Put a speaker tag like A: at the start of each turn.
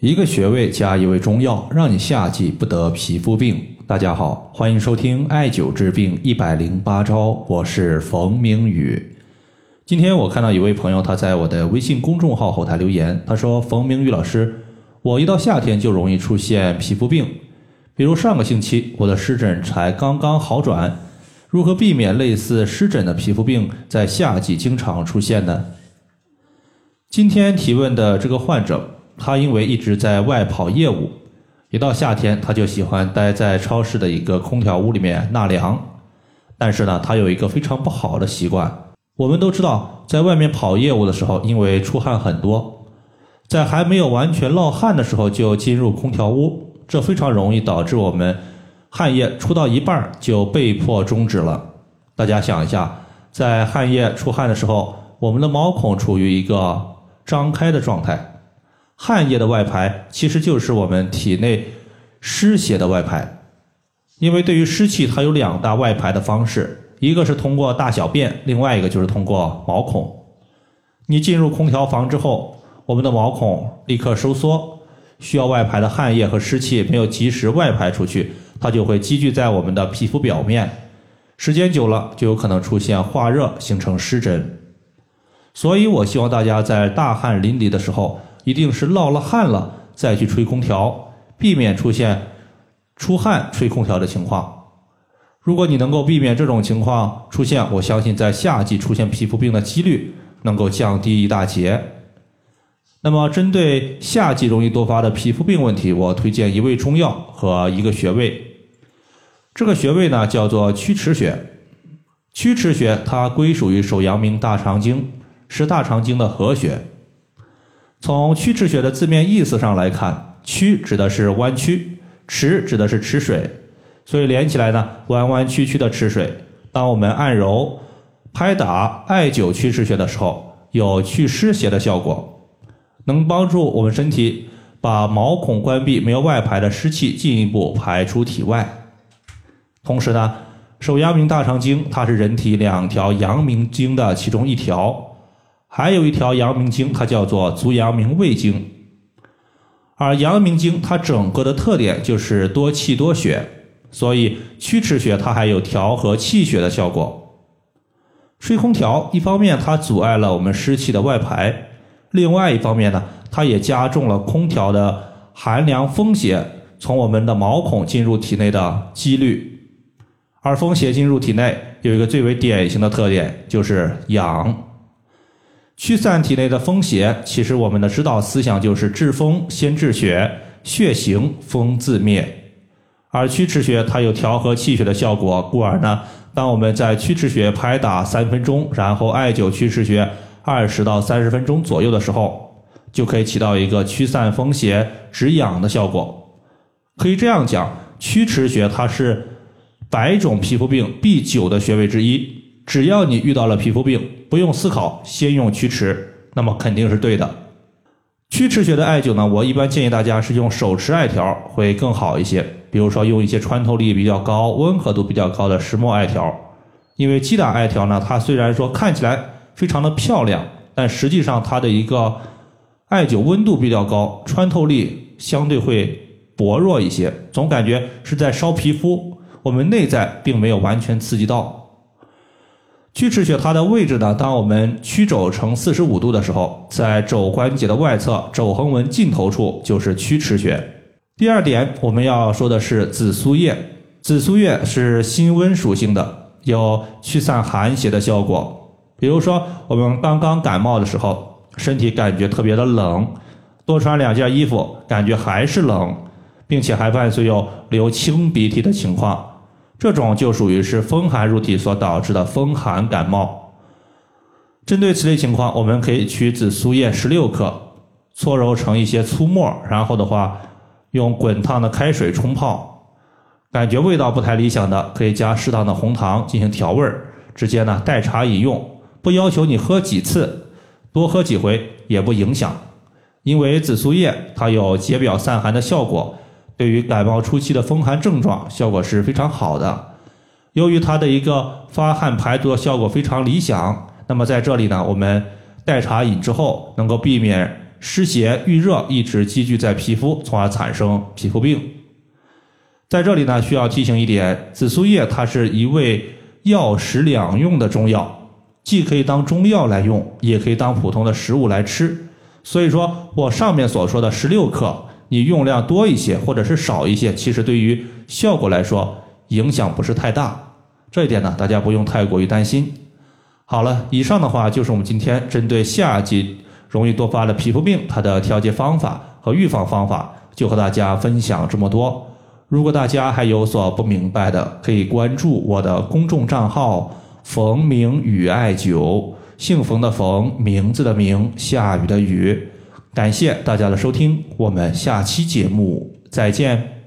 A: 一个穴位加一味中药，让你夏季不得皮肤病。大家好，欢迎收听艾灸治病一百零八招，我是冯明宇。今天我看到一位朋友，他在我的微信公众号后台留言，他说：“冯明宇老师，我一到夏天就容易出现皮肤病，比如上个星期我的湿疹才刚刚好转，如何避免类似湿疹的皮肤病在夏季经常出现呢？”今天提问的这个患者。他因为一直在外跑业务，一到夏天他就喜欢待在超市的一个空调屋里面纳凉。但是呢，他有一个非常不好的习惯。我们都知道，在外面跑业务的时候，因为出汗很多，在还没有完全落汗的时候就进入空调屋，这非常容易导致我们汗液出到一半就被迫终止了。大家想一下，在汗液出汗的时候，我们的毛孔处于一个张开的状态。汗液的外排其实就是我们体内湿邪的外排，因为对于湿气，它有两大外排的方式，一个是通过大小便，另外一个就是通过毛孔。你进入空调房之后，我们的毛孔立刻收缩，需要外排的汗液和湿气没有及时外排出去，它就会积聚在我们的皮肤表面，时间久了就有可能出现化热，形成湿疹。所以我希望大家在大汗淋漓的时候。一定是落了汗了再去吹空调，避免出现出汗吹空调的情况。如果你能够避免这种情况出现，我相信在夏季出现皮肤病的几率能够降低一大截。那么，针对夏季容易多发的皮肤病问题，我推荐一味中药和一个穴位。这个穴位呢叫做曲池穴。曲池穴它归属于手阳明大肠经，是大肠经的合穴。从曲池穴的字面意思上来看，曲指的是弯曲，池指的是池水，所以连起来呢，弯弯曲曲的池水。当我们按揉、拍打、艾灸曲池穴的时候，有祛湿邪的效果，能帮助我们身体把毛孔关闭、没有外排的湿气进一步排出体外。同时呢，手阳明大肠经它是人体两条阳明经的其中一条。还有一条阳明经，它叫做足阳明胃经，而阳明经它整个的特点就是多气多血，所以曲池穴它还有调和气血的效果。吹空调，一方面它阻碍了我们湿气的外排，另外一方面呢，它也加重了空调的寒凉风邪从我们的毛孔进入体内的几率。而风邪进入体内有一个最为典型的特点，就是痒。驱散体内的风邪，其实我们的指导思想就是治风先治血，血行风自灭。而曲池穴它有调和气血的效果，故而呢，当我们在曲池穴拍打三分钟，然后艾灸曲池穴二十到三十分钟左右的时候，就可以起到一个驱散风邪、止痒的效果。可以这样讲，曲池穴它是百种皮肤病必灸的穴位之一。只要你遇到了皮肤病，不用思考，先用曲池，那么肯定是对的。曲池穴的艾灸呢，我一般建议大家是用手持艾条会更好一些。比如说用一些穿透力比较高、温和度比较高的石墨艾条，因为击打艾条呢，它虽然说看起来非常的漂亮，但实际上它的一个艾灸温度比较高，穿透力相对会薄弱一些，总感觉是在烧皮肤，我们内在并没有完全刺激到。曲池穴它的位置呢？当我们曲肘呈四十五度的时候，在肘关节的外侧肘横纹尽头处就是曲池穴。第二点，我们要说的是紫苏叶。紫苏叶是辛温属性的，有驱散寒邪的效果。比如说，我们刚刚感冒的时候，身体感觉特别的冷，多穿两件衣服，感觉还是冷，并且还伴随有流清鼻涕的情况。这种就属于是风寒入体所导致的风寒感冒。针对此类情况，我们可以取紫苏叶十六克，搓揉成一些粗末，然后的话用滚烫的开水冲泡。感觉味道不太理想的，可以加适当的红糖进行调味儿，直接呢代茶饮用。不要求你喝几次，多喝几回也不影响，因为紫苏叶它有解表散寒的效果。对于感冒初期的风寒症状，效果是非常好的。由于它的一个发汗排毒的效果非常理想，那么在这里呢，我们代茶饮之后，能够避免湿邪郁热一直积聚在皮肤，从而产生皮肤病。在这里呢，需要提醒一点，紫苏叶它是一味药食两用的中药，既可以当中药来用，也可以当普通的食物来吃。所以说我上面所说的十六克，你用量多一些或者是少一些，其实对于效果来说影响不是太大。这一点呢，大家不用太过于担心。好了，以上的话就是我们今天针对夏季容易多发的皮肤病，它的调节方法和预防方法，就和大家分享这么多。如果大家还有所不明白的，可以关注我的公众账号“冯明宇艾灸”，姓冯的冯，名字的名，下雨的雨。感谢大家的收听，我们下期节目再见。